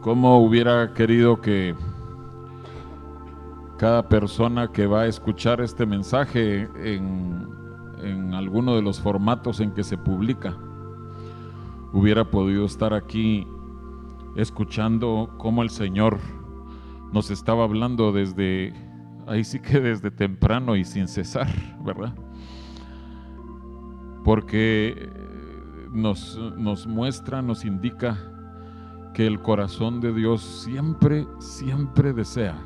cómo hubiera querido que cada persona que va a escuchar este mensaje en, en alguno de los formatos en que se publica hubiera podido estar aquí escuchando cómo el Señor nos estaba hablando desde, ahí sí que desde temprano y sin cesar, ¿verdad? Porque nos, nos muestra, nos indica que el corazón de Dios siempre, siempre desea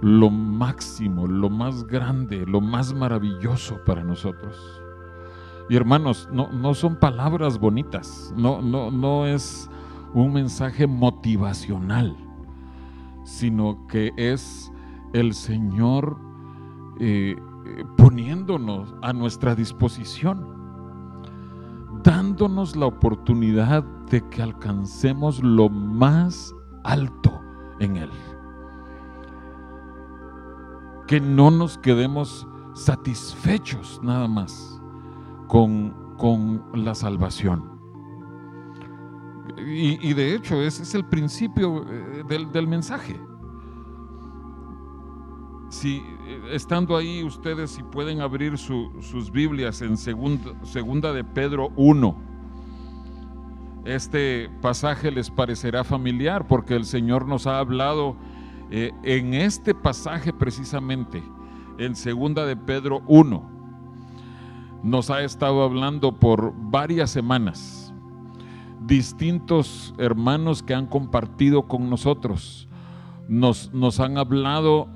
lo máximo, lo más grande, lo más maravilloso para nosotros. Y hermanos, no, no son palabras bonitas, no, no, no es un mensaje motivacional, sino que es el Señor eh, poniéndonos a nuestra disposición, dándonos la oportunidad de que alcancemos lo más alto en Él. Que no nos quedemos satisfechos nada más con, con la salvación. Y, de hecho ese es el principio eh, del, del mensaje. Si estando ahí ustedes si pueden abrir su, sus Biblias en segunda, de Pedro 1. Este pasaje les parecerá familiar porque el Señor nos ha hablado eh, en este pasaje precisamente, en segunda de Pedro 1. Nos ha estado hablando por varias semanas distintos hermanos que han compartido con nosotros. Nos, nos han hablado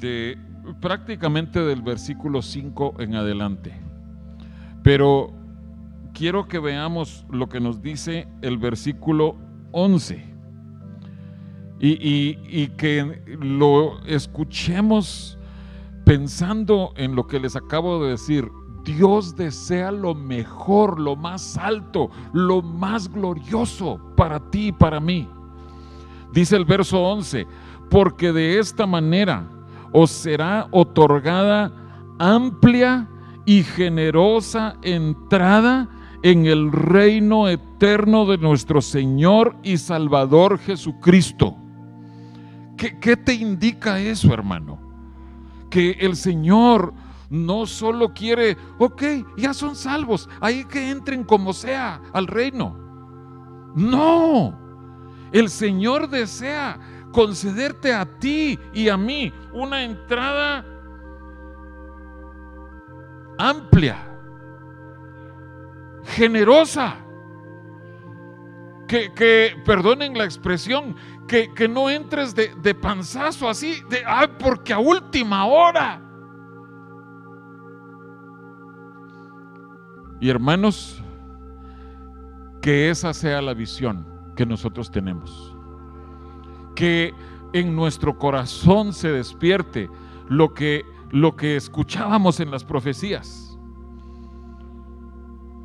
de prácticamente del versículo 5 en adelante. Pero quiero que veamos lo que nos dice el versículo 11 y, y, que lo escuchemos pensando en lo que les acabo de decir. Dios desea lo mejor, lo más alto, lo más glorioso para ti y para mí. Dice el verso 11, porque de esta manera os será otorgada amplia y generosa entrada en el reino eterno de nuestro Señor y Salvador Jesucristo. ¿Qué, qué te indica eso, hermano? Que el Señor no solo quiere, ok, ya son salvos, ahí que entren como sea al reino. No, el Señor desea concederte a ti y a mí una entrada amplia, generosa. Que, que, perdonen la expresión, que, que no entres de, de, panzazo así, de, ay, porque a última hora. Y hermanos, que esa sea la visión que nosotros tenemos. Que en nuestro corazón se despierte lo que, lo que escuchábamos en las profecías.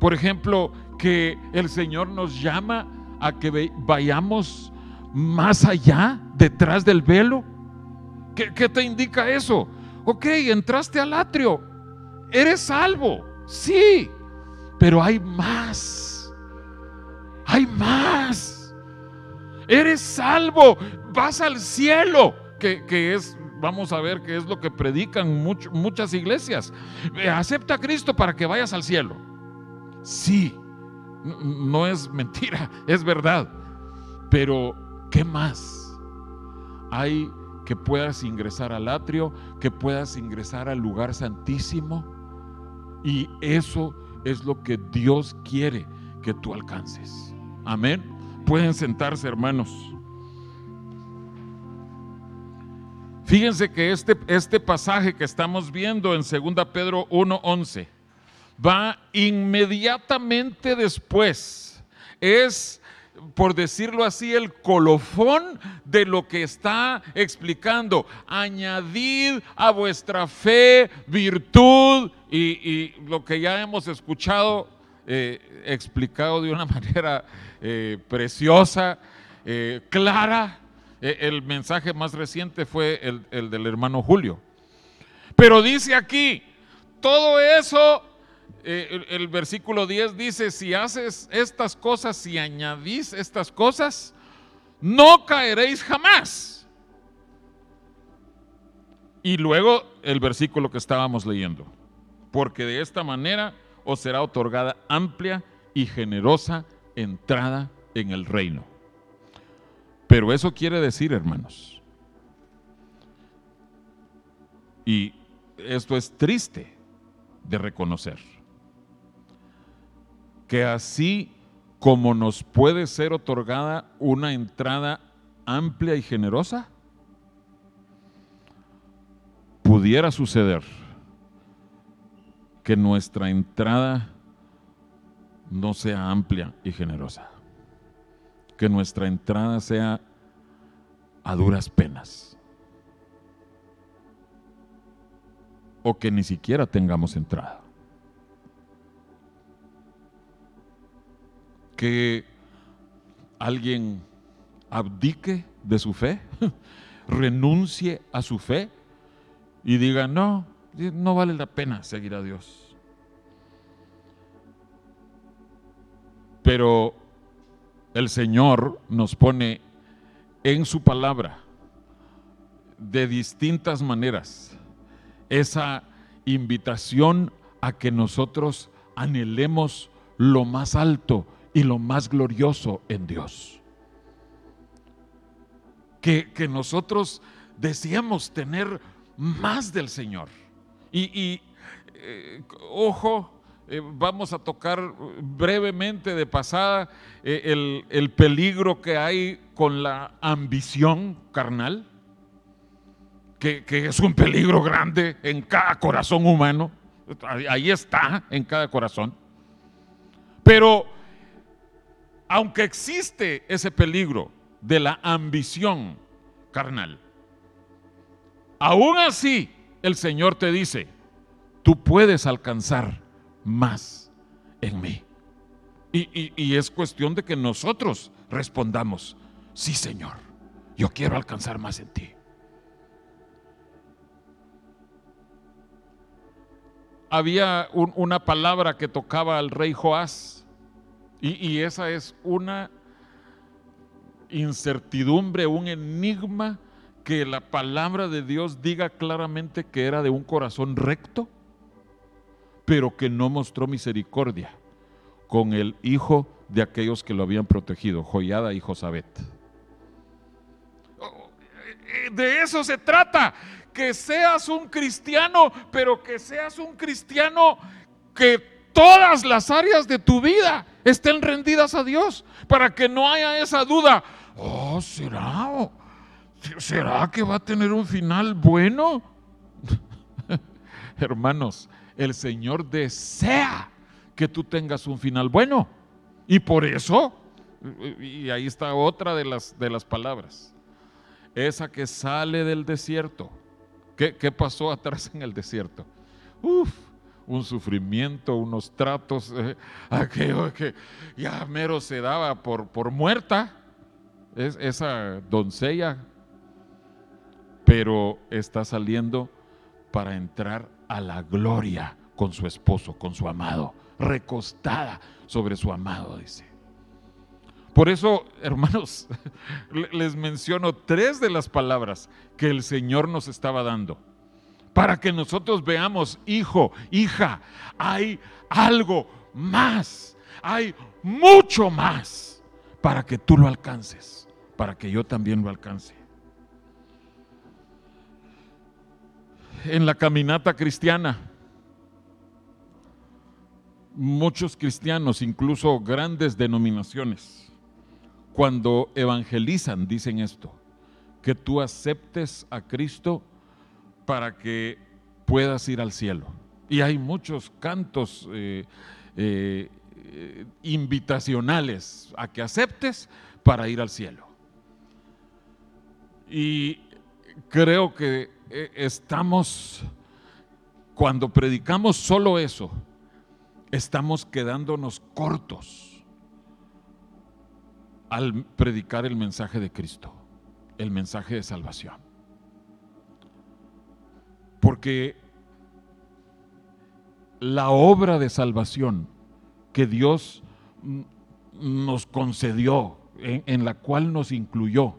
Por ejemplo, que el Señor nos llama a que vayamos más allá, detrás del velo. ¿Qué, qué te indica eso? Ok, entraste al atrio, eres salvo, sí, pero hay más. Hay más. Eres salvo. Vas al cielo. Que, que es, vamos a ver qué es lo que predican much, muchas iglesias. Acepta a Cristo para que vayas al cielo. Sí. No es mentira, es verdad. Pero, ¿qué más? Hay que puedas ingresar al atrio, que puedas ingresar al lugar santísimo. Y eso es lo que Dios quiere que tú alcances. Amén. Pueden sentarse, hermanos. Fíjense que este, este pasaje que estamos viendo en 2 Pedro 1:11 va inmediatamente después. Es por decirlo así, el colofón de lo que está explicando. Añadid a vuestra fe virtud y, lo que ya hemos escuchado eh, explicado de una manera eh, preciosa, eh, clara. El mensaje más reciente fue el, el del hermano Julio. Pero dice aquí, todo eso eh, el, el, versículo 10 dice, si haces estas cosas, si añadís estas cosas, no caeréis jamás. Y luego el versículo que estábamos leyendo, porque de esta manera os será otorgada amplia y generosa entrada en el reino. Pero eso quiere decir, hermanos, y esto es triste de reconocer, que así como nos puede ser otorgada una entrada amplia y generosa, pudiera suceder que nuestra entrada no sea amplia y generosa, que nuestra entrada sea a duras penas, o que ni siquiera tengamos entrada. Que alguien abdique de su fe, renuncie a su fe y diga, no, no vale la pena seguir a Dios. Pero el Señor nos pone en su palabra de distintas maneras esa invitación a que nosotros anhelemos lo más alto y lo más glorioso en Dios. Que, que nosotros deseamos tener más del Señor. Y, eh, ojo, eh, vamos a tocar brevemente de pasada eh, el, el peligro que hay con la ambición carnal, que, que, es un peligro grande en cada corazón humano. Ahí está, en cada corazón. Pero aunque existe ese peligro de la ambición carnal, Aún así, el Señor te dice, tú puedes alcanzar más en mí. Y, es cuestión de que nosotros respondamos, sí Señor, yo quiero alcanzar más en ti. Había una palabra que tocaba al rey Joás y esa es una incertidumbre, un enigma que la palabra de Dios diga claramente que era de un corazón recto, pero que no mostró misericordia con el hijo de aquellos que lo habían protegido, Joyada y Josabet. De eso se trata, que seas un cristiano, pero que seas un cristiano que todas las áreas de tu vida estén rendidas a Dios, para que no haya esa duda. Oh, será. ¿será que va a tener un final bueno? Hermanos, el Señor desea que tú tengas un final bueno. Y por eso, y ahí está otra de las, de las palabras, esa que sale del desierto. ¿Qué, qué pasó atrás en el desierto? Uf, un sufrimiento, unos tratos, eh, aquello que ya mero se daba por, por muerta. Es, esa doncella pero está saliendo para entrar a la gloria con su esposo, con su amado, recostada sobre su amado, dice. Por eso, hermanos, les menciono tres de las palabras que el Señor nos estaba dando. Para que nosotros veamos, hijo, hija, hay algo más, hay mucho más para que tú lo alcances, para que yo también lo alcance. En la caminata cristiana. Muchos cristianos, incluso grandes denominaciones, cuando evangelizan dicen esto, que tú aceptes a Cristo para que puedas ir al cielo. Y hay muchos cantos eh, eh, invitacionales a que aceptes para ir al cielo. Y creo que estamos, cuando predicamos solo eso, estamos quedándonos cortos al predicar el mensaje de Cristo, el mensaje de salvación. Porque la obra de salvación que Dios nos concedió en, la cual nos incluyó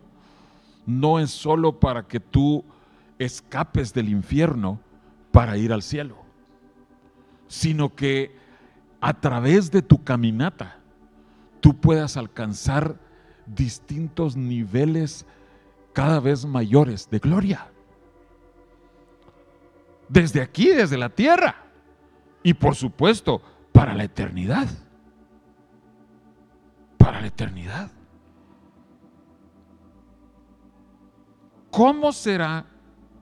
no es solo para que tú escapes del infierno para ir al cielo, sino que a través de tu caminata tú puedas alcanzar distintos niveles cada vez mayores de gloria. Desde aquí, desde la tierra. Y por supuesto, para la eternidad. Para la eternidad. ¿Cómo será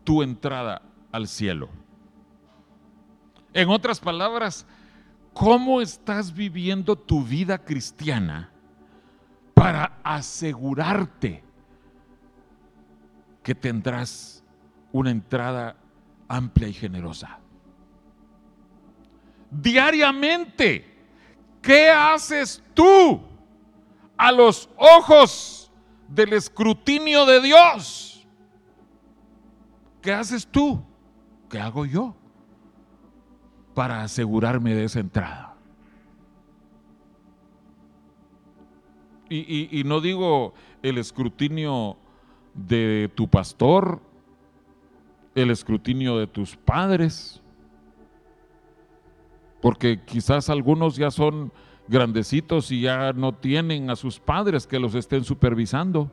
tu entrada al cielo? En otras palabras, ¿cómo estás viviendo tu vida cristiana para asegurarte que tendrás una entrada amplia y generosa? Diariamente, ¿qué haces tú a los ojos del escrutinio de Dios? ¿Qué haces tú? ¿Qué hago yo? para asegurarme de esa entrada. Y, no digo el escrutinio de tu pastor, el escrutinio de tus padres, porque quizás algunos ya son grandecitos y ya no tienen a sus padres que los estén supervisando,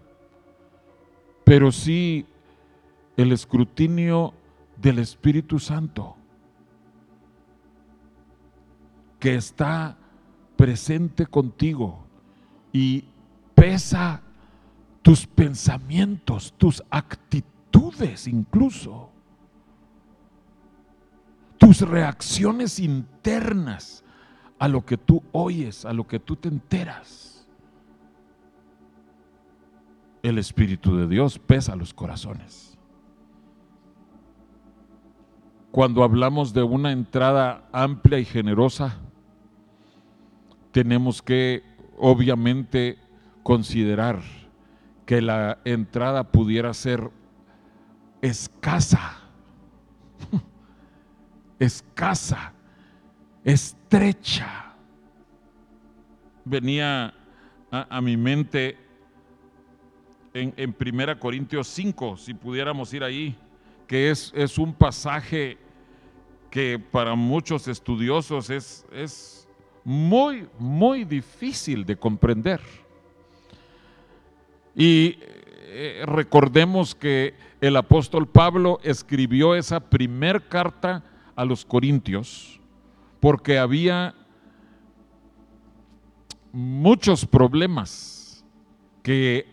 pero sí el escrutinio del Espíritu Santo que está presente contigo y pesa tus pensamientos, tus actitudes incluso, tus reacciones internas a lo que tú oyes, a lo que tú te enteras. El Espíritu de Dios pesa los corazones. Cuando hablamos de una entrada amplia y generosa, tenemos que obviamente considerar que la entrada pudiera ser escasa, escasa, estrecha. Venía a, mi mente en, 1 Corintios 5, si pudiéramos ir ahí, que es, es un pasaje que para muchos estudiosos es, es muy, muy difícil de comprender. Y eh, recordemos que el apóstol Pablo escribió esa primer carta a los Corintios porque había muchos problemas que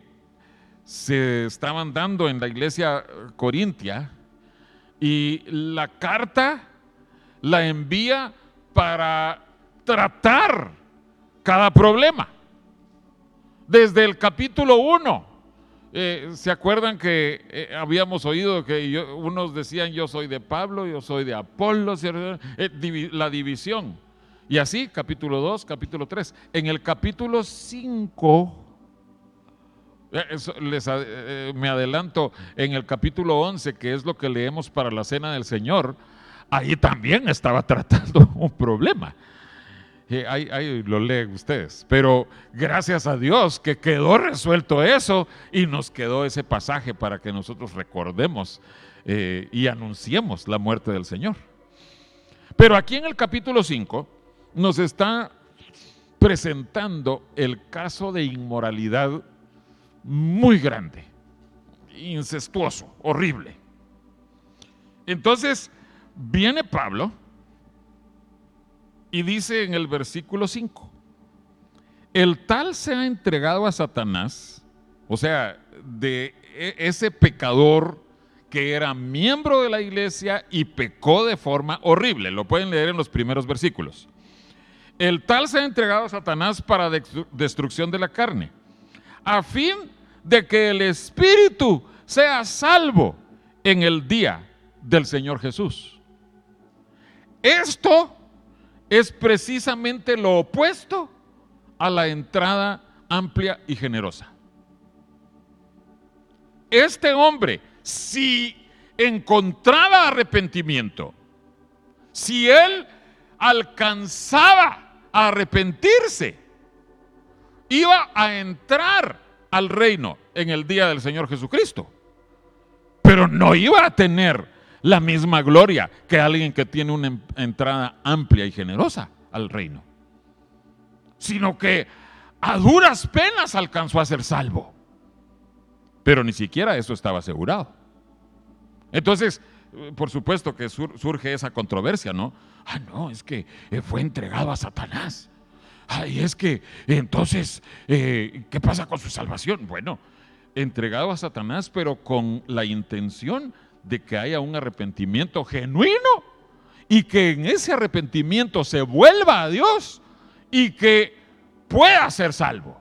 se estaban dando en la iglesia corintia y la carta la envía para tratar cada problema. Desde el capítulo 1, eh, ¿se acuerdan que eh, habíamos oído que unos decían yo soy de Pablo, yo soy de Apolo, eh, la división? Y así, capítulo 2, capítulo 3. En el capítulo 5, les, me adelanto, en el capítulo 11, que es lo que leemos para la cena del Señor, ahí también estaba tratando un problema ahí, lo leen ustedes. Pero gracias a Dios que quedó resuelto eso y nos quedó ese pasaje para que nosotros recordemos eh, y anunciemos la muerte del Señor. Pero aquí en el capítulo 5 nos está presentando el caso de inmoralidad muy grande, incestuoso, horrible. Entonces viene Pablo y dice en el versículo 5, el tal se ha entregado a Satanás, o sea, de e, ese pecador que era miembro de la iglesia y pecó de forma horrible. Lo pueden leer en los primeros versículos. El tal se ha entregado a Satanás para destrucción de la carne, a fin de que el espíritu sea salvo en el día del Señor Jesús. Esto es precisamente lo opuesto a la entrada amplia y generosa. Este hombre, si encontraba arrepentimiento, si él alcanzaba a arrepentirse, iba a entrar al reino en el día del Señor Jesucristo, pero no iba a tener la misma gloria que alguien que tiene una entrada amplia y generosa al reino, sino que a duras penas alcanzó a ser salvo. Pero ni siquiera eso estaba asegurado. Entonces, por supuesto que surge esa controversia, ¿no? Ah, no, es que eh, fue entregado a Satanás. Ay, es que entonces, eh, ¿qué pasa con su salvación? Bueno, entregado a Satanás, pero con la intención que haya un arrepentimiento genuino y que en ese arrepentimiento se vuelva a Dios y que pueda ser salvo.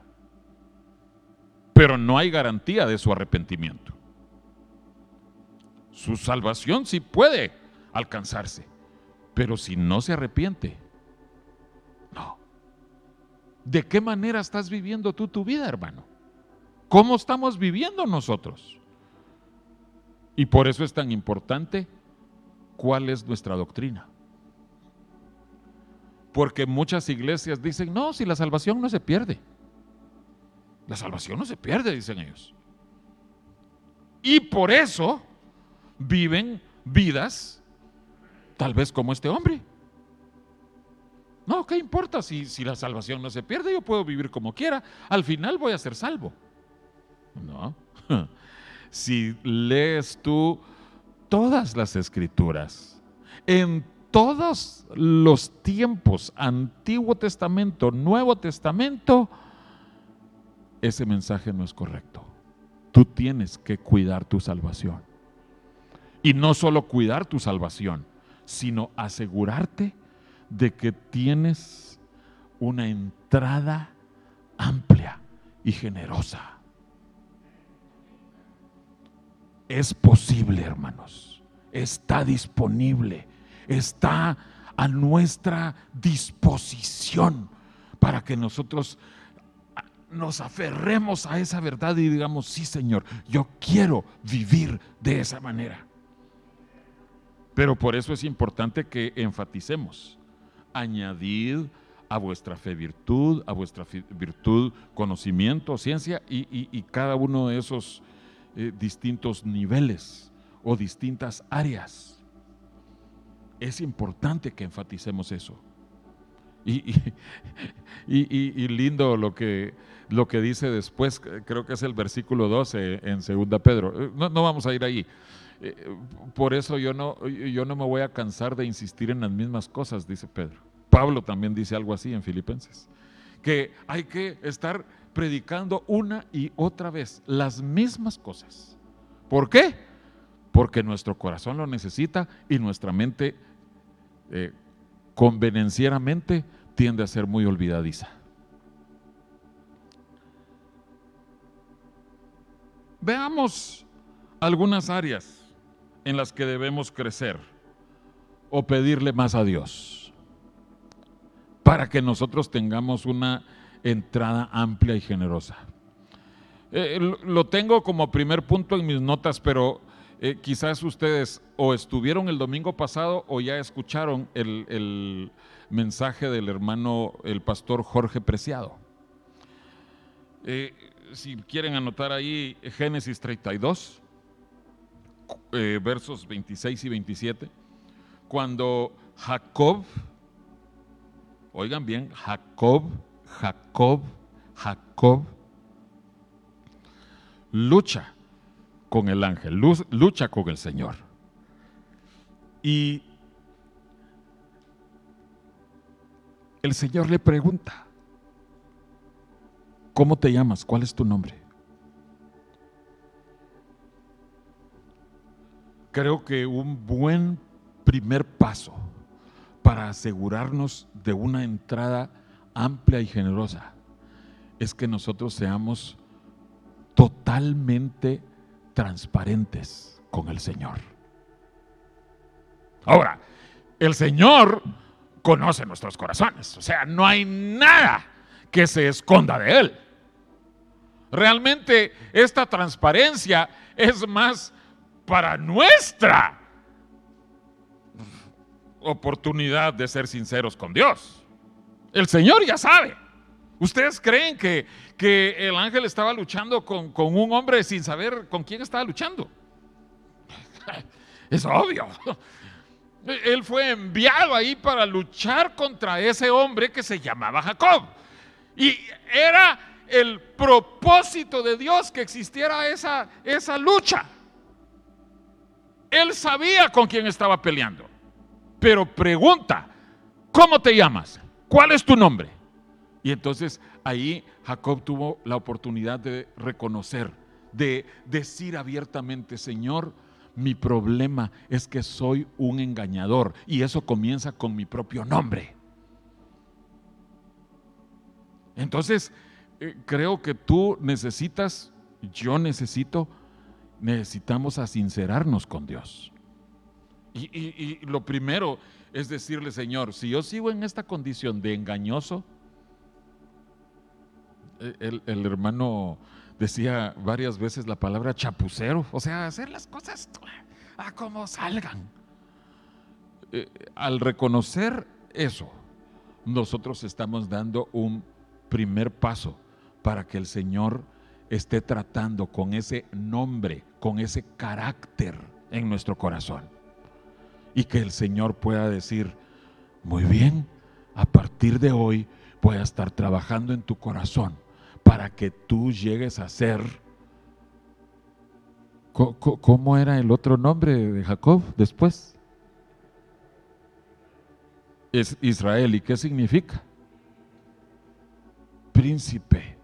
Pero no hay garantía de su arrepentimiento. Su salvación sí puede alcanzarse, pero si no se arrepiente, no. ¿De qué manera estás viviendo tú tu vida, hermano? ¿Cómo estamos viviendo nosotros? Y por eso es tan importante cuál es nuestra doctrina. Porque muchas iglesias dicen, no, si la salvación no se pierde. La salvación no se pierde, dicen ellos. Y por eso viven vidas tal vez como este hombre. No, ¿qué importa si, si la salvación no se pierde? Yo puedo vivir como quiera. Al final voy a ser salvo. No. Si lees tú todas las escrituras, en todos los tiempos, Antiguo Testamento, Nuevo Testamento, ese mensaje no es correcto. Tú tienes que cuidar tu salvación. Y no solo cuidar tu salvación, sino asegurarte de que tienes una entrada amplia y generosa. Es posible, hermanos. Está disponible está a nuestra disposición para que nosotros nos aferremos a esa verdad y digamos, sí Señor, yo quiero vivir de esa manera. Pero por eso es importante que enfaticemos, añadid a vuestra fe virtud, a vuestra virtud conocimiento, ciencia y, cada uno de esos eh, distintos niveles o distintas áreas es importante que enfaticemos eso. Y, y, lindo lo que, lo que dice después, creo que es el versículo 12 en 2 Pedro. Eh, no, vamos a ir ahí. Eh, por eso yo no, yo no me voy a cansar de insistir en las mismas cosas, dice Pedro. Pablo también dice algo así en Filipenses, que hay que estar predicando una y otra vez las mismas cosas. ¿Por qué? Porque nuestro corazón lo necesita y nuestra mente eh, convenencieramente tiende a ser muy olvidadiza. Veamos algunas áreas en las que debemos crecer o pedirle más a Dios para que nosotros tengamos una entrada amplia y generosa. Eh, lo tengo como primer punto en mis notas, pero eh, quizás ustedes o estuvieron el domingo pasado o ya escucharon el, mensaje del hermano, el pastor Jorge Preciado. Eh, si quieren anotar ahí Génesis 32, eh, versos 26 y 27, cuando Jacob, oigan bien, Jacob, Jacob, Jacob, lucha con el ángel, lucha con el Señor. Y el Señor le pregunta, ¿cómo te llamas? ¿Cuál es tu nombre? Creo que un buen primer paso para asegurarnos de una entrada amplia y generosa es que nosotros seamos totalmente transparentes con el Señor. Ahora, el Señor conoce nuestros corazones, o sea, no hay nada que se esconda de Él. Realmente esta transparencia es más para nuestra oportunidad de ser sinceros con Dios. El Señor ya sabe. ¿Ustedes creen que, que el ángel estaba luchando con, con un hombre sin saber con quién estaba luchando? Es obvio. Él fue enviado ahí para luchar contra ese hombre que se llamaba Jacob. Y era el propósito de Dios que existiera esa, esa lucha. Él sabía con quién estaba peleando. Pero pregunta, ¿cómo te llamas? ¿Cuál es tu nombre? Y entonces ahí Jacob tuvo la oportunidad de reconocer, de decir abiertamente, Señor, mi problema es que soy un engañador y eso comienza con mi propio nombre. Entonces, eh, creo que tú necesitas, yo necesito, necesitamos sincerarnos con Dios. Y, lo primero es decirle, Señor, si yo sigo en esta condición de engañoso, eh, el, hermano decía varias veces la palabra chapucero, o sea, hacer las cosas a como salgan. Eh, al reconocer eso, nosotros estamos dando un primer paso para que el Señor esté tratando con ese nombre, con ese carácter en nuestro corazón. Y que el Señor pueda decir, muy bien, a partir de hoy voy a estar trabajando en tu corazón para que tú llegues a ser... ¿Cómo era el otro nombre de Jacob después? Es Israel. ¿Y qué significa? Príncipe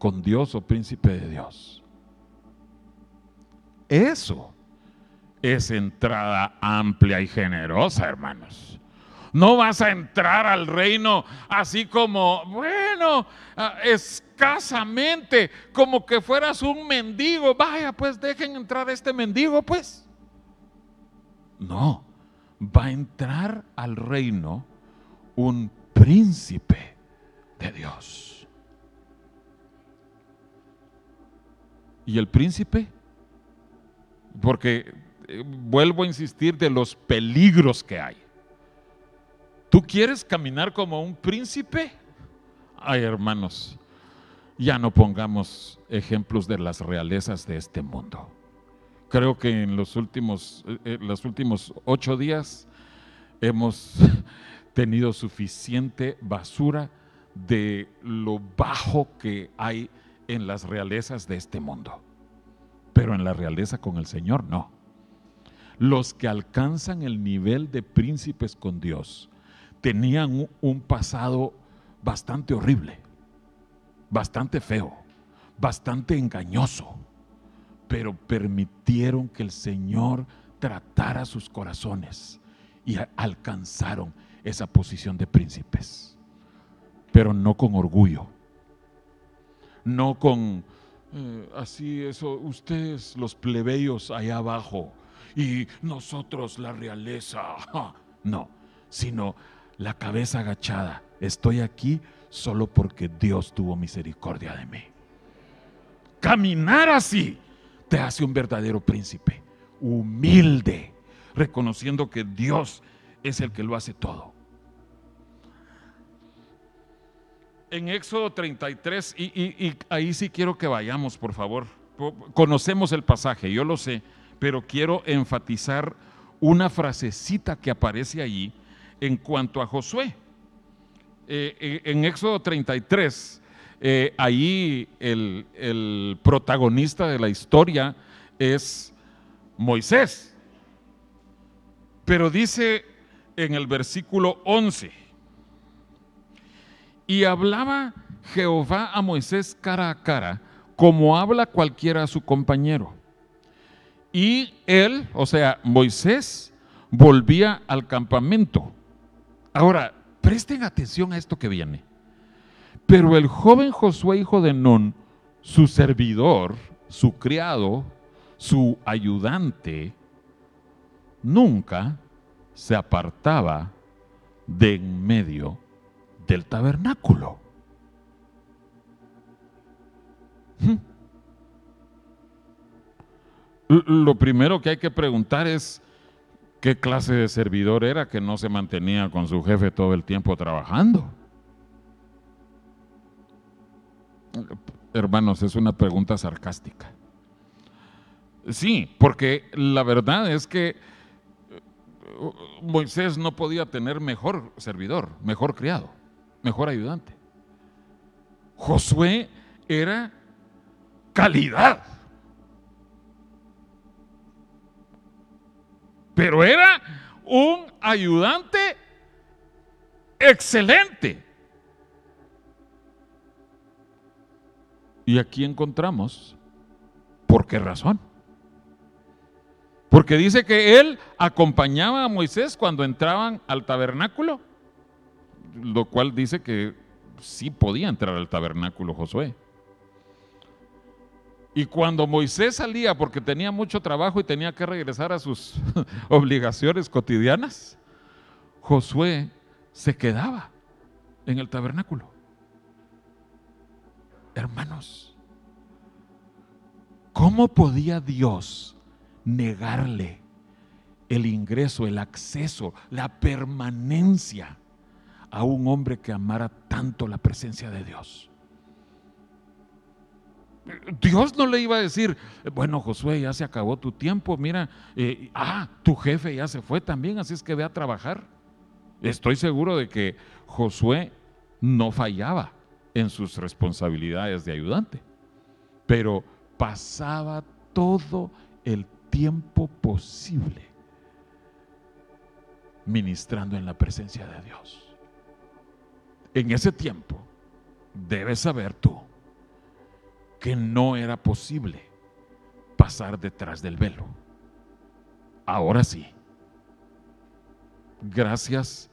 con Dios o príncipe de Dios. Eso es entrada amplia y generosa, hermanos. No vas a entrar al reino así como, bueno, ah, escasamente, como que fueras un mendigo. Vaya, pues dejen entrar a este mendigo, pues. No, va a entrar al reino un príncipe de Dios. ¿Y el príncipe? Porque vuelvo a insistir de los peligros que hay. ¿Tú quieres caminar como un príncipe? Ay, hermanos, ya no pongamos ejemplos de las realezas de este mundo. Creo que en los últimos, eh, eh, los últimos ocho días hemos tenido suficiente basura de lo bajo que hay en las realezas de este mundo. Pero en la realeza con el Señor no. Los que alcanzan el nivel de príncipes con Dios tenían un pasado bastante horrible, bastante feo, bastante engañoso, pero permitieron que el Señor tratara sus corazones y alcanzaron esa posición de príncipes, pero no con orgullo, no con eh, así eso, ustedes los plebeyos allá abajo y nosotros la realeza, no, sino la cabeza agachada. Estoy aquí solo porque Dios tuvo misericordia de mí. Caminar así te hace un verdadero príncipe, humilde, reconociendo que Dios es el que lo hace todo. En Éxodo 33, y, y ahí sí quiero que vayamos, por favor. Conocemos el pasaje, yo lo sé, pero quiero enfatizar una frasecita que aparece allí en cuanto a Josué. Eh, eh, en Éxodo 33, eh, ahí el, el protagonista de la historia es Moisés. Pero dice en el versículo 11, y hablaba Jehová a Moisés cara a cara, como habla cualquiera a su compañero. Y él, o sea, Moisés, volvía al campamento Ahora, presten atención a esto que viene. Pero el joven Josué, hijo de Nun, su servidor, su criado, su ayudante, nunca se apartaba de en medio del tabernáculo. ¿Mm? Lo primero que hay que preguntar es, ¿Qué clase de servidor era que no se mantenía con su jefe todo el tiempo trabajando? Hermanos, es una pregunta sarcástica. Sí, porque la verdad es que Moisés no podía tener mejor servidor, mejor criado, mejor ayudante. Josué era calidad. Pero era un ayudante excelente. Y aquí encontramos por qué razón. Porque dice que él acompañaba a Moisés cuando entraban al tabernáculo, lo cual dice que sí podía entrar al tabernáculo Josué. Y cuando Moisés salía porque tenía mucho trabajo y tenía que regresar a sus obligaciones cotidianas, Josué se quedaba en el tabernáculo. Hermanos, ¿cómo podía Dios negarle el ingreso, el acceso, la permanencia a un hombre que amara tanto la presencia de Dios? Dios no le iba a decir, bueno, Josué, ya se acabó tu tiempo, mira, eh, ah, tu jefe ya se fue también, así es que ve a trabajar. Estoy seguro de que Josué no fallaba en sus responsabilidades de ayudante, pero pasaba todo el tiempo posible ministrando en la presencia de Dios. En ese tiempo, debes saber tú que no era posible pasar detrás del velo. Ahora sí, gracias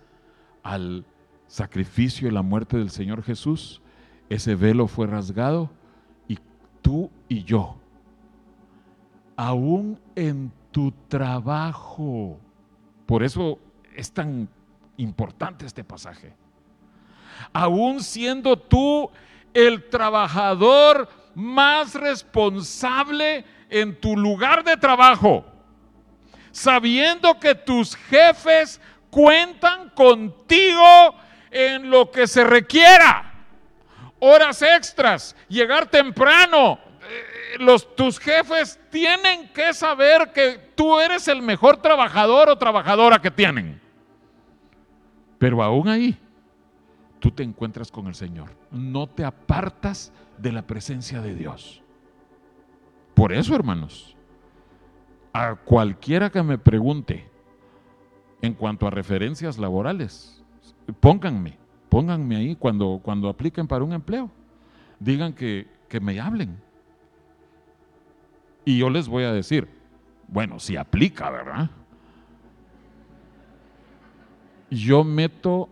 al sacrificio y la muerte del Señor Jesús, ese velo fue rasgado y tú y yo, aún en tu trabajo, por eso es tan importante este pasaje, aún siendo tú el trabajador más responsable en tu lugar de trabajo, sabiendo que tus jefes cuentan contigo en lo que se requiera. Horas extras, llegar temprano. Eh, los, tus jefes tienen que saber que tú eres el mejor trabajador o trabajadora que tienen. Pero aún ahí, tú te encuentras con el Señor. No te apartas de la presencia de Dios. Por eso, hermanos, a cualquiera que me pregunte en cuanto a referencias laborales, pónganme, pónganme ahí cuando, cuando apliquen para un empleo. Digan que, que me hablen. Y yo les voy a decir, bueno, si aplica, ¿verdad? Yo meto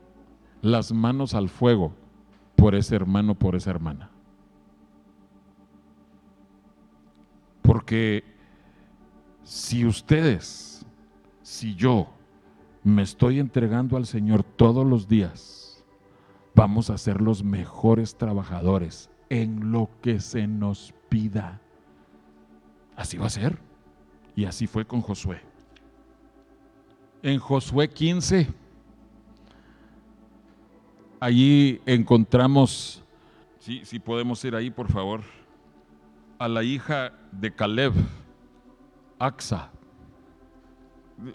las manos al fuego por ese hermano, por esa hermana. Porque si ustedes, si yo me estoy entregando al Señor todos los días, vamos a ser los mejores trabajadores en lo que se nos pida. Así va a ser. Y así fue con Josué. En Josué 15 Allí encontramos, si sí, podemos ir ahí por favor, a la hija de Caleb, Axa.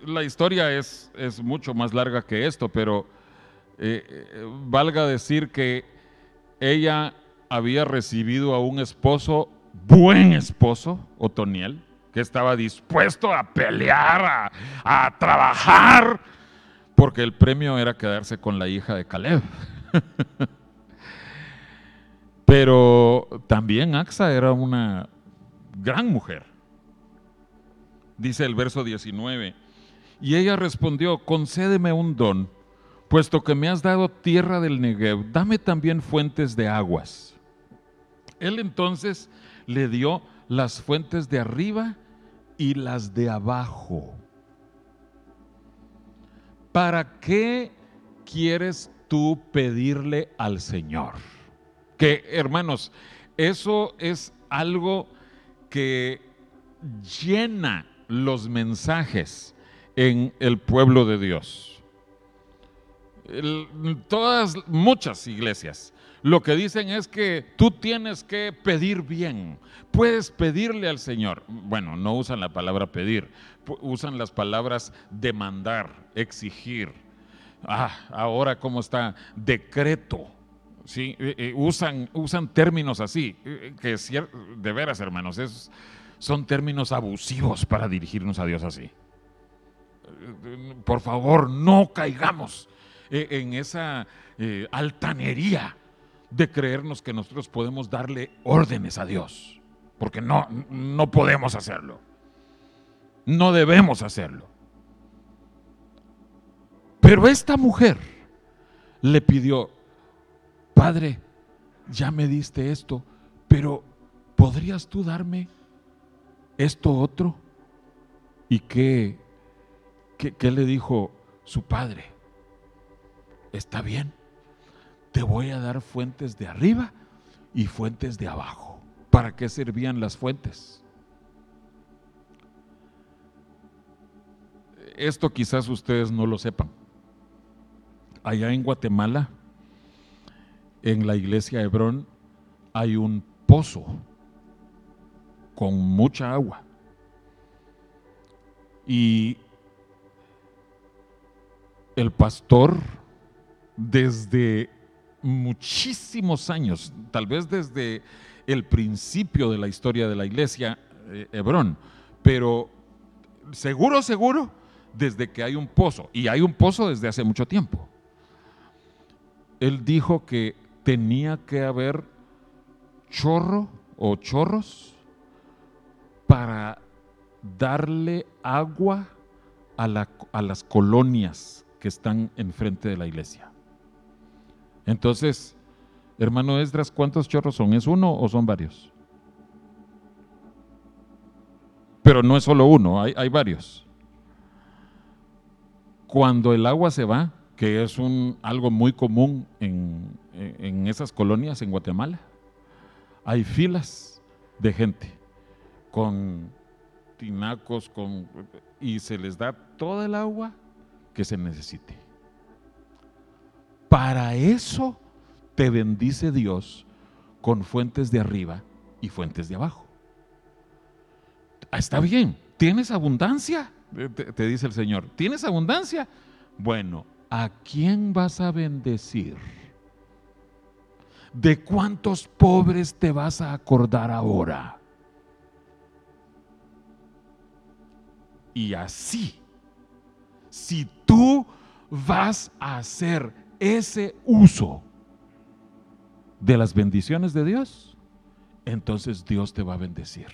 La historia es, es mucho más larga que esto, pero eh, eh, valga decir que ella había recibido a un esposo, buen esposo, Otoniel, que estaba dispuesto a pelear, a, a trabajar, porque el premio era quedarse con la hija de Caleb. Pero también Axa era una gran mujer. Dice el verso 19. Y ella respondió, concédeme un don, puesto que me has dado tierra del Negev, dame también fuentes de aguas. Él entonces le dio las fuentes de arriba y las de abajo. ¿Para qué quieres tú pedirle al Señor. Que hermanos, eso es algo que llena los mensajes en el pueblo de Dios. todas, muchas iglesias lo que dicen es que tú tienes que pedir bien. Puedes pedirle al Señor. Bueno, no usan la palabra pedir, usan las palabras demandar, exigir. Ah, ahora cómo está decreto. ¿Sí? Eh, eh, usan, usan términos así, eh, que de veras, hermanos, es, son términos abusivos para dirigirnos a Dios así. Por favor, no caigamos en esa altanería de creernos que nosotros podemos darle órdenes a Dios, porque no, no podemos hacerlo. No debemos hacerlo. Pero esta mujer le pidió, Padre, ya me diste esto, pero ¿podrías tú darme esto otro? ¿Y qué, qué, le dijo su padre? Está bien te voy a dar fuentes de arriba y fuentes de abajo. ¿Para qué servían las fuentes? Esto quizás ustedes no lo sepan. Allá en Guatemala, en la iglesia Hebrón, hay un pozo con mucha agua. Y el pastor, desde muchísimos años, tal vez desde el principio de la historia de la iglesia, eh, Hebrón, pero seguro, seguro, desde que hay un pozo, y hay un pozo desde hace mucho tiempo. Él dijo que tenía que haber chorro o chorros para darle agua a, a las colonias que están enfrente de la iglesia. Entonces, hermano Esdras, ¿cuántos chorros son? ¿Es uno o son varios? Pero no es solo uno, hay, varios. Cuando el agua se va, que es un, algo muy común en, en esas colonias en Guatemala, hay filas de gente con tinacos, con, y se les da toda el agua que se necesite. Para eso te bendice Dios con fuentes de arriba y fuentes de abajo. Ah, está bien, ¿tienes abundancia? Te, dice el Señor, ¿tienes abundancia? Bueno, ¿a quién vas a bendecir? ¿De cuántos pobres te vas a acordar ahora? Y así, si tú vas a hacer ese uso de las bendiciones de Dios, entonces Dios te va a bendecir.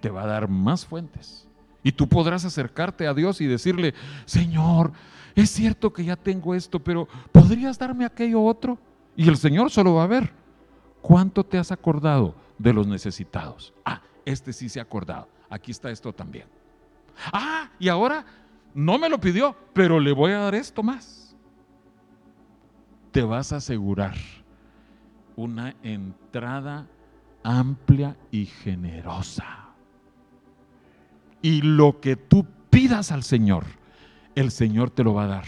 Te va a dar más fuentes. Y tú podrás acercarte a Dios y decirle, Señor, es cierto que ya tengo esto, pero ¿podrías darme aquello otro? Y el Señor solo va a ver cuánto te has acordado de los necesitados. Ah, este sí se ha acordado. Aquí está esto también. Ah, y ahora no me lo pidió, pero le voy a dar esto más te vas a asegurar una entrada amplia y generosa. Y lo que tú pidas al Señor, el Señor te lo va a dar,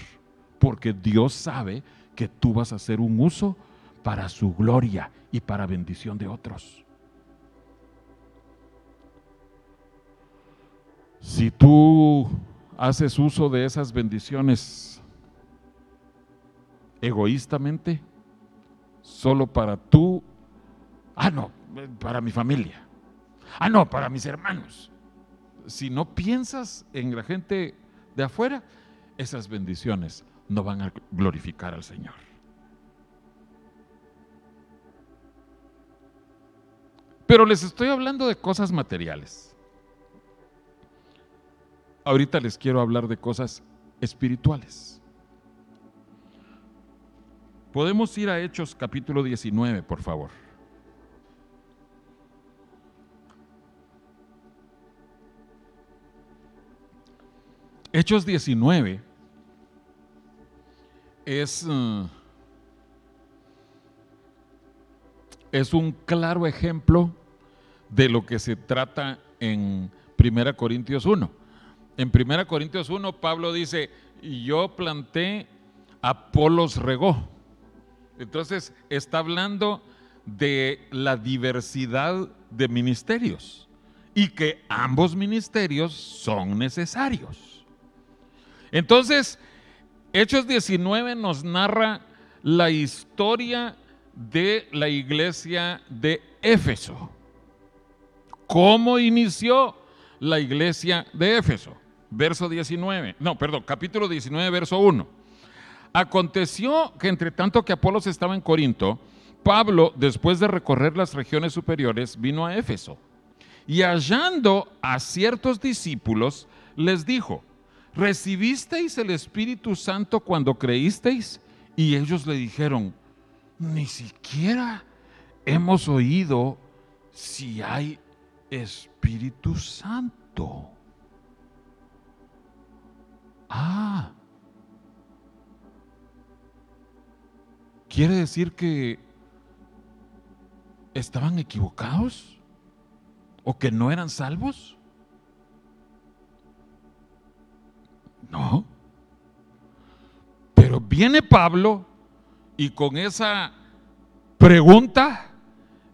porque Dios sabe que tú vas a hacer un uso para su gloria y para bendición de otros. Si tú haces uso de esas bendiciones egoístamente, solo para tú, ah, no, para mi familia, ah, no, para mis hermanos. Si no piensas en la gente de afuera, esas bendiciones no van a glorificar al Señor. Pero les estoy hablando de cosas materiales. Ahorita les quiero hablar de cosas espirituales. Podemos ir a Hechos capítulo 19, por favor. Hechos 19 es, uh, es un claro ejemplo de lo que se trata en 1 Corintios 1. En 1 Corintios 1 Pablo dice, yo planté, Apolos regó Entonces, está hablando de la diversidad de ministerios y que ambos ministerios son necesarios. Entonces, Hechos 19 nos narra la historia de la iglesia de Éfeso. ¿Cómo inició la iglesia de Éfeso? Verso 19, no, perdón, capítulo 19, verso 1. Aconteció que entre tanto que Apolos estaba en Corinto, Pablo, después de recorrer las regiones superiores, vino a Éfeso. Y hallando a ciertos discípulos, les dijo, ¿recibisteis el Espíritu Santo cuando creísteis? Y ellos le dijeron, ni siquiera hemos oído si hay Espíritu Santo. Ah, quiere decir que estaban equivocados o que no eran salvos. No. Pero viene Pablo y con esa pregunta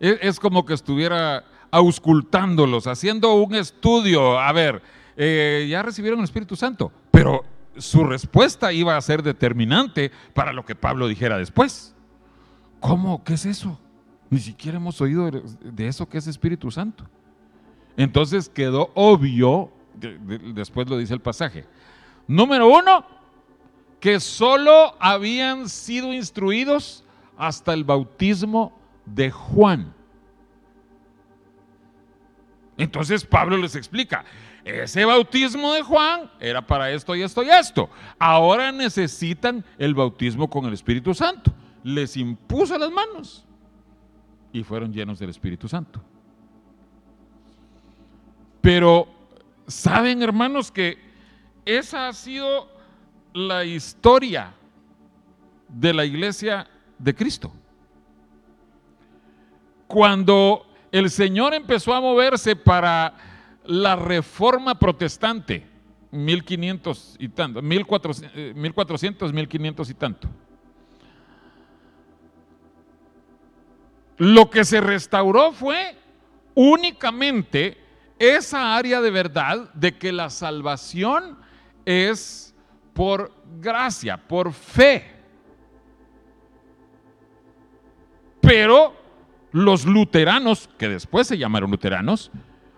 e, es, como que estuviera auscultándolos, haciendo un estudio. A ver, eh, ya recibieron el Espíritu Santo, pero su respuesta iba a ser determinante para lo que Pablo dijera después. ¿Cómo? ¿Qué es eso? Ni siquiera hemos oído de eso que es Espíritu Santo. Entonces quedó obvio, después lo dice el pasaje. Número uno, que solo habían sido instruidos hasta el bautismo de Juan. Entonces Pablo les explica, ese bautismo de Juan era para esto y esto y esto. Ahora necesitan el bautismo con el Espíritu Santo. Les impuso las manos y fueron llenos del Espíritu Santo. Pero, ¿saben hermanos que esa ha sido la historia de la iglesia de Cristo? Cuando el Señor empezó a moverse para la reforma protestante, 1500 y tanto, 1400, 1400 1500 y tanto. Lo que se restauró fue únicamente esa área de verdad de que la salvación es por gracia, por fe. Pero los luteranos, que después se llamaron luteranos,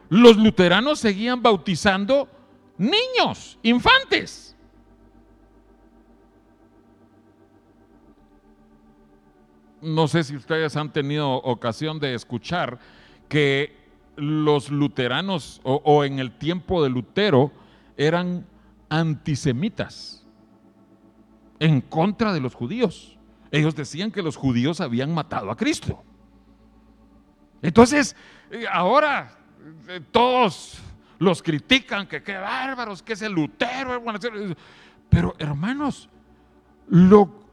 los luteranos seguían bautizando niños, infantes. no sé si ustedes han tenido ocasión de escuchar que los luteranos o, en el tiempo de Lutero eran antisemitas en contra de los judíos. Ellos decían que los judíos habían matado a Cristo. Entonces, eh, ahora eh, todos los critican, que qué bárbaros, que es el Lutero. Pero hermanos, lo,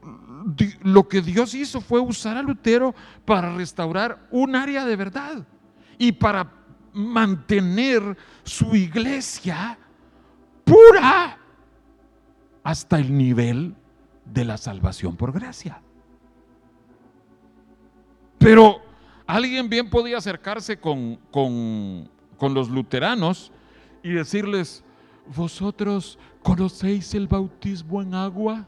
lo que Dios hizo fue usar a Lutero para restaurar un área de verdad y para mantener su iglesia pura hasta el nivel de la salvación por gracia. Pero alguien bien podía acercarse con, con, con los luteranos y decirles, ¿vosotros conocéis el bautismo en agua?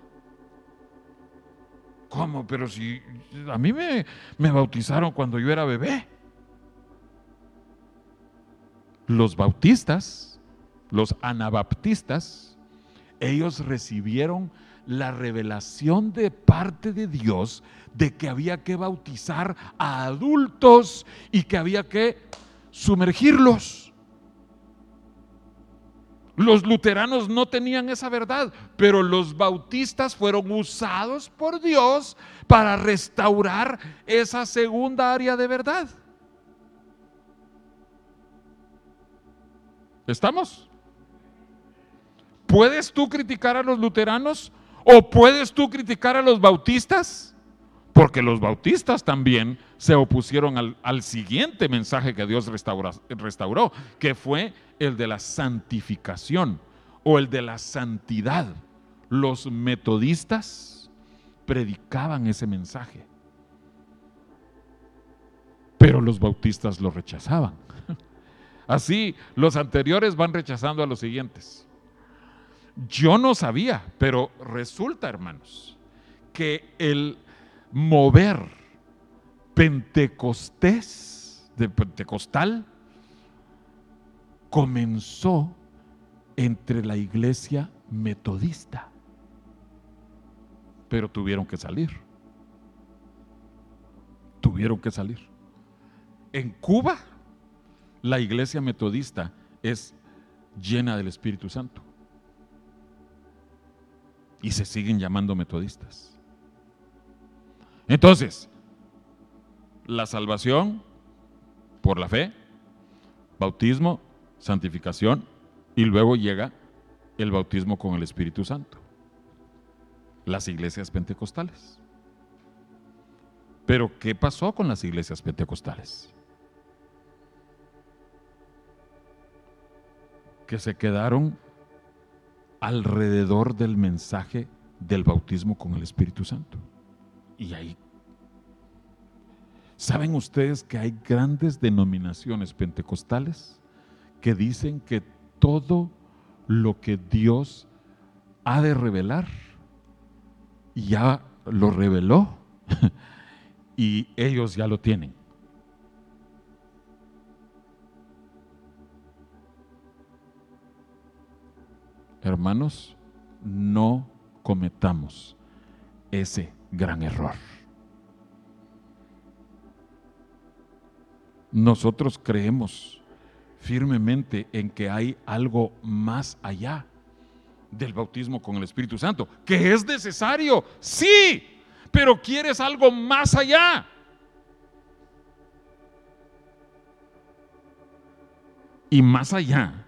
¿Cómo? Pero si a mí me, me bautizaron cuando yo era bebé. Los bautistas, los anabaptistas, ellos recibieron la revelación de parte de Dios de que había que bautizar a adultos y que había que sumergirlos. Los luteranos no tenían esa verdad, pero los bautistas fueron usados por Dios para restaurar esa segunda área de verdad. ¿Estamos? ¿Puedes tú criticar a los luteranos o puedes tú criticar a los bautistas? Porque los bautistas también se opusieron al, siguiente mensaje que Dios restauró, que fue el de la santificación o el de la santidad. Los metodistas predicaban ese mensaje. pero los bautistas lo rechazaban. Así, los anteriores van rechazando a los siguientes. Yo no sabía, pero resulta, hermanos, que el mover pentecostés, de pentecostal, comenzó entre la iglesia metodista, pero tuvieron que salir. Tuvieron que salir. En Cuba, la iglesia metodista es llena del Espíritu Santo. Y se siguen llamando metodistas. Entonces, la salvación por la fe, bautismo, santificación y luego llega el bautismo con el Espíritu Santo. Las iglesias pentecostales. Pero ¿qué pasó con las iglesias pentecostales? Que se quedaron alrededor del mensaje del bautismo con el Espíritu Santo. Y ahí ¿Saben ustedes que hay grandes denominaciones pentecostales que dicen que todo lo que Dios ha de revelar ya lo reveló y ellos ya lo tienen? Hermanos, no cometamos ese gran error. Nosotros creemos firmemente en que hay algo más allá del bautismo con el Espíritu Santo, que es necesario, sí, pero quieres algo más allá. Y más allá,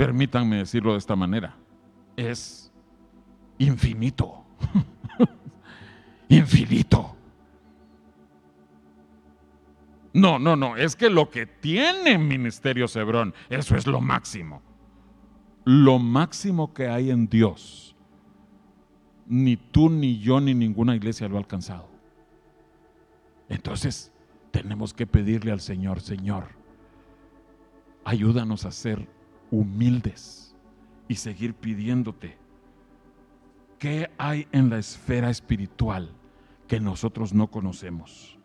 permítanme decirlo de esta manera, es infinito. infinito. No, no, no, es que lo que tiene Ministerio Cebrón, eso es lo máximo. Lo máximo que hay en Dios. Ni tú, ni yo, ni ninguna iglesia lo ha alcanzado. Entonces, tenemos que pedirle al Señor, Señor, ayúdanos a ser humildes y seguir pidiéndote. ¿Qué hay en la esfera espiritual que nosotros no conocemos?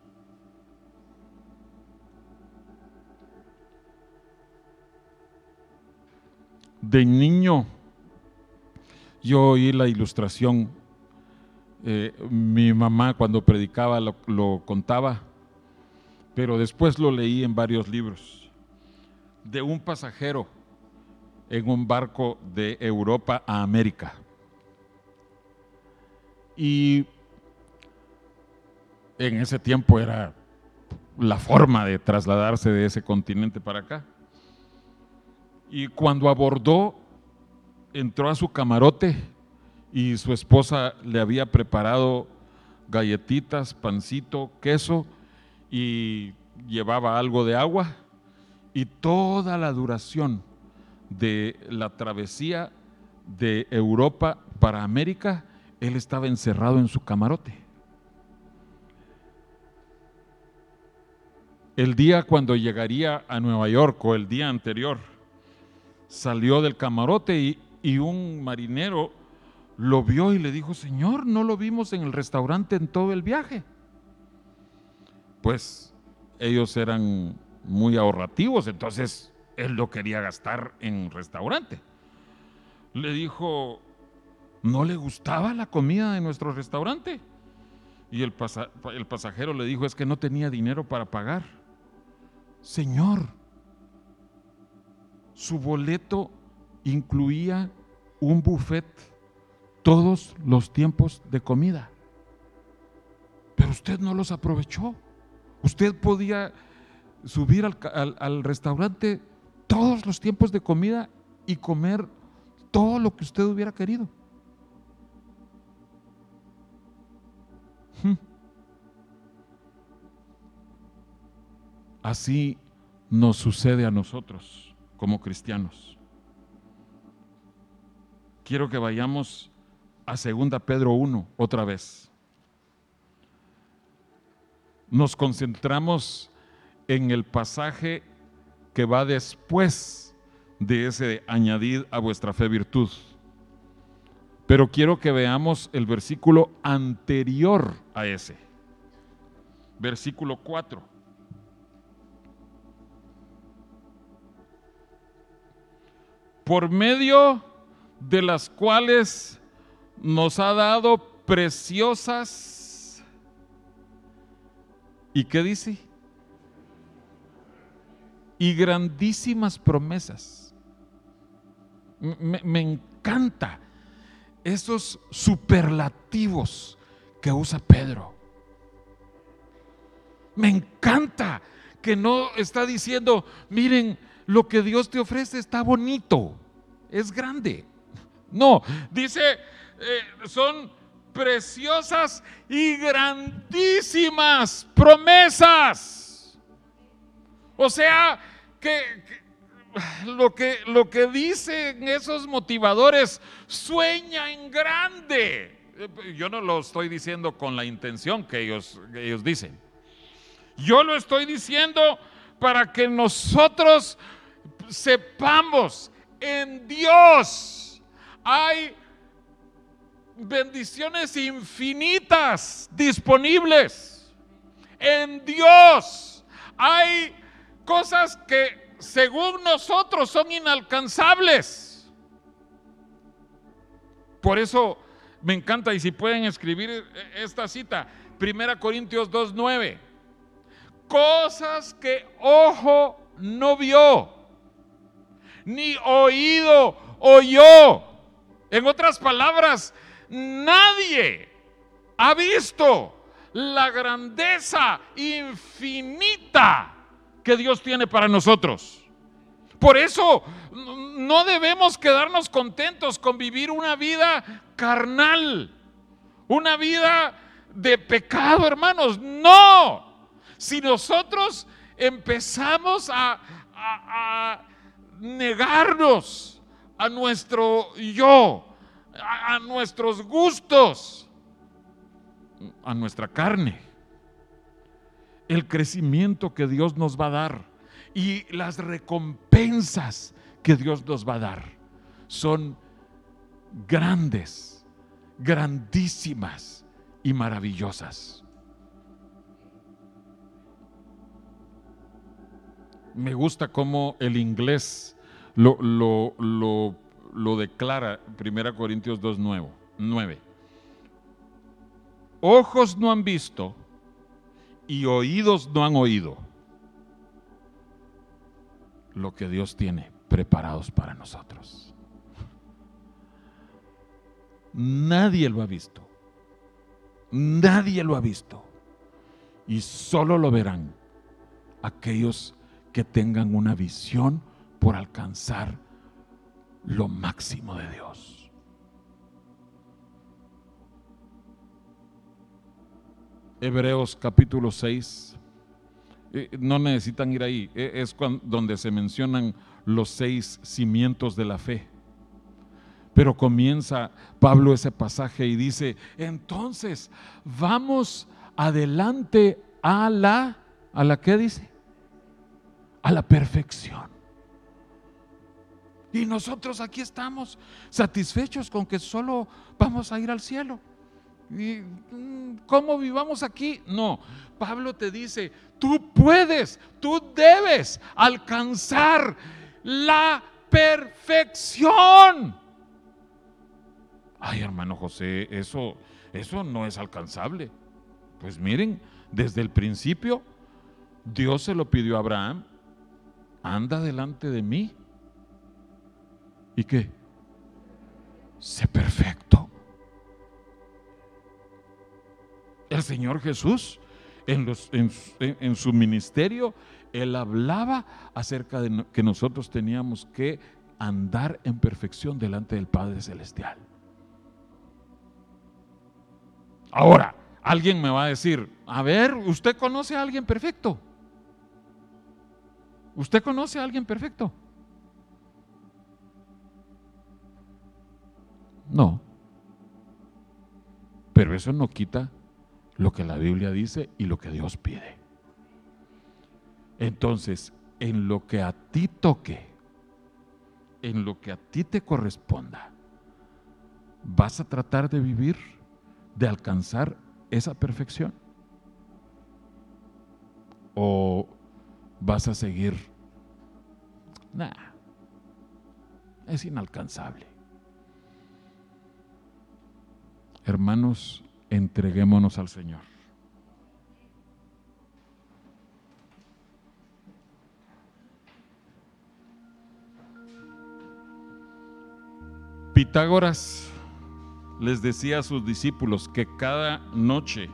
de niño yo oí la ilustración. Eh, mi mamá cuando predicaba lo, lo contaba, pero después lo leí en varios libros, de un pasajero en un barco de Europa a América. Y en ese tiempo era la forma de trasladarse de ese continente para acá. Y cuando abordó, entró a su camarote y su esposa le había preparado galletitas, pancito, queso y llevaba algo de agua. Y toda la duración de la travesía de Europa para América, él estaba encerrado en su camarote. El día cuando llegaría a Nueva York o el día anterior, salió del camarote y, un marinero lo vio y le dijo, Señor, no lo vimos en el restaurante en todo el viaje. Pues ellos eran muy ahorrativos, entonces él lo quería gastar en restaurante. Le dijo, ¿no le gustaba la comida de nuestro restaurante? Y el, el pasajero le dijo, es que no tenía dinero para pagar. Señor, su boleto incluía un buffet todos los tiempos de comida. Pero usted no los aprovechó. Usted podía subir al, restaurante todos los tiempos de comida y comer todo lo que usted hubiera querido. Hmm. Así nos sucede a nosotros como cristianos. Quiero que vayamos a 2 Pedro 1 otra vez. nos concentramos en el pasaje que va después de ese añadir a vuestra fe virtud. Pero quiero que veamos el versículo anterior a ese. Versículo 4. Por medio de las cuales nos ha dado preciosas. ¿Y qué dice? Y grandísimas promesas. Me, me encanta esos superlativos que usa Pedro. Me encanta que no está diciendo, miren, lo que Dios te ofrece está bonito, es grande. No, dice, eh, son preciosas y grandísimas promesas. O sea, que lo que, lo que dicen esos motivadores, sueña en grande. Yo no lo estoy diciendo con la intención que ellos, ellos dicen. Yo lo estoy diciendo para que nosotros sepamos en Dios hay bendiciones infinitas disponibles. En Dios hay cosas que según nosotros son inalcanzables. Por eso me encanta, y si pueden escribir esta cita, 1 Corintios 2.9, cosas que ojo no vio, ni oído oyó. En otras palabras, nadie ha visto la grandeza infinita que Dios tiene para nosotros. Por eso no debemos quedarnos contentos con vivir una vida carnal, una vida de pecado, hermanos. No. Si nosotros empezamos a, negarnos a nuestro yo, a nuestros gustos, a nuestra carne, el crecimiento que Dios nos va a dar y las recompensas que Dios nos va a dar son grandes, grandísimas y maravillosas. Me gusta cómo el inglés lo, declara 1 Corintios 2, 9. Ojos no han visto y oídos no han oído lo que Dios tiene preparados para nosotros. Nadie lo ha visto. Nadie lo ha visto. Y solo lo verán aquellos que tengan una visión por alcanzar lo máximo de Dios. Hebreos capítulo 6. Eh, no necesitan ir ahí, e, es donde se mencionan los seis cimientos de la fe. Pero comienza Pablo ese pasaje y dice, entonces vamos adelante a la, ¿a la qué dice? A la perfección. Y nosotros aquí estamos satisfechos con que solo vamos a ir al cielo. ¿Y mm, cómo vivamos aquí? No, Pablo te dice, tú puedes, tú debes alcanzar la perfección. Ay, hermano José, eso, eso no es alcanzable. Pues miren, desde el principio Dios se lo pidió a Abraham, anda delante de mí. ¿Y qué? Sé perfecto. El Señor Jesús, en, su ministerio, Él hablaba acerca de que nosotros teníamos que andar en perfección delante del Padre Celestial. Ahora, alguien me va a decir, a ver, ¿usted conoce a alguien perfecto? ¿Usted conoce a alguien perfecto? No. Pero eso no quita lo que la Biblia dice y lo que Dios pide. Entonces, en lo que a ti toque, en lo que a ti te corresponda, vas a tratar de vivir, de alcanzar esa perfección. ¿O vas a seguir? Nah, es inalcanzable. Hermanos, entreguémonos al Señor. Pitágoras les decía a sus discípulos que cada noche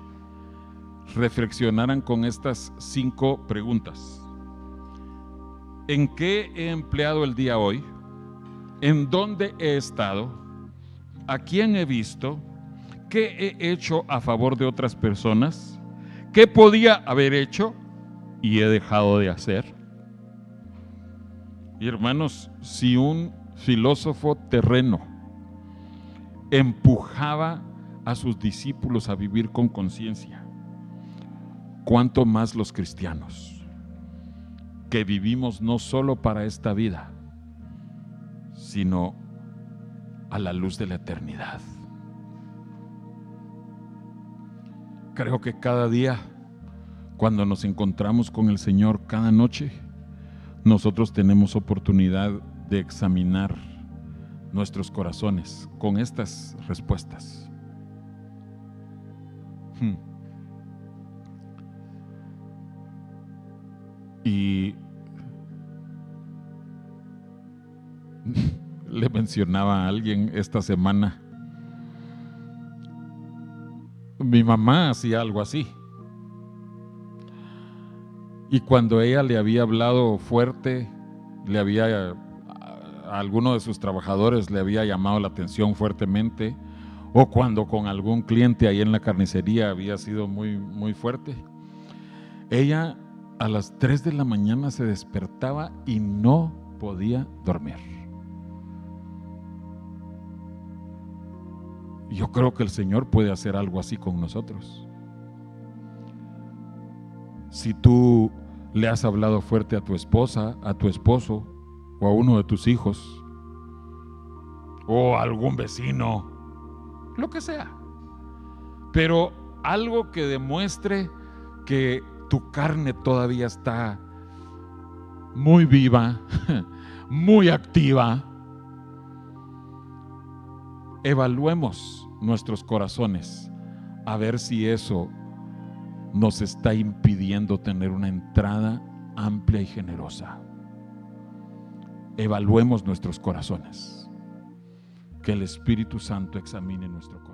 reflexionaran con estas cinco preguntas. ¿En qué he empleado el día hoy? ¿En dónde he estado? ¿A quién he visto? ¿Qué he hecho a favor de otras personas? ¿Qué podía haber hecho y he dejado de hacer? Y hermanos, si un filósofo terreno empujaba a sus discípulos a vivir con conciencia, cuánto más los cristianos, que vivimos no solo para esta vida, sino a la luz de la eternidad. Creo que cada día, cuando nos encontramos con el Señor, cada noche, nosotros tenemos oportunidad de examinar nuestros corazones con estas respuestas. Hmm. Y le mencionaba a alguien esta semana mi mamá hacía algo así. Y cuando ella le había hablado fuerte, le había, a alguno de sus trabajadores le había llamado la atención fuertemente, o cuando con algún cliente ahí en la carnicería había sido muy, muy fuerte, ella a las 3 de la mañana se despertaba y no podía dormir. Yo creo que el Señor puede hacer algo así con nosotros. Si tú le has hablado fuerte a tu esposa, a tu esposo o a uno de tus hijos o a algún vecino, lo que sea. Pero algo que demuestre que tu carne todavía está muy viva, muy activa, evaluemos nuestros corazones a ver si eso nos está impidiendo tener una entrada amplia y generosa. Evaluemos nuestros corazones. Que el Espíritu Santo examine nuestro corazón.